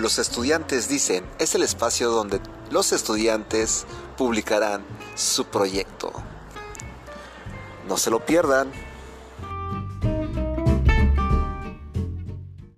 Los estudiantes dicen es el espacio donde los estudiantes publicarán su proyecto. No se lo pierdan.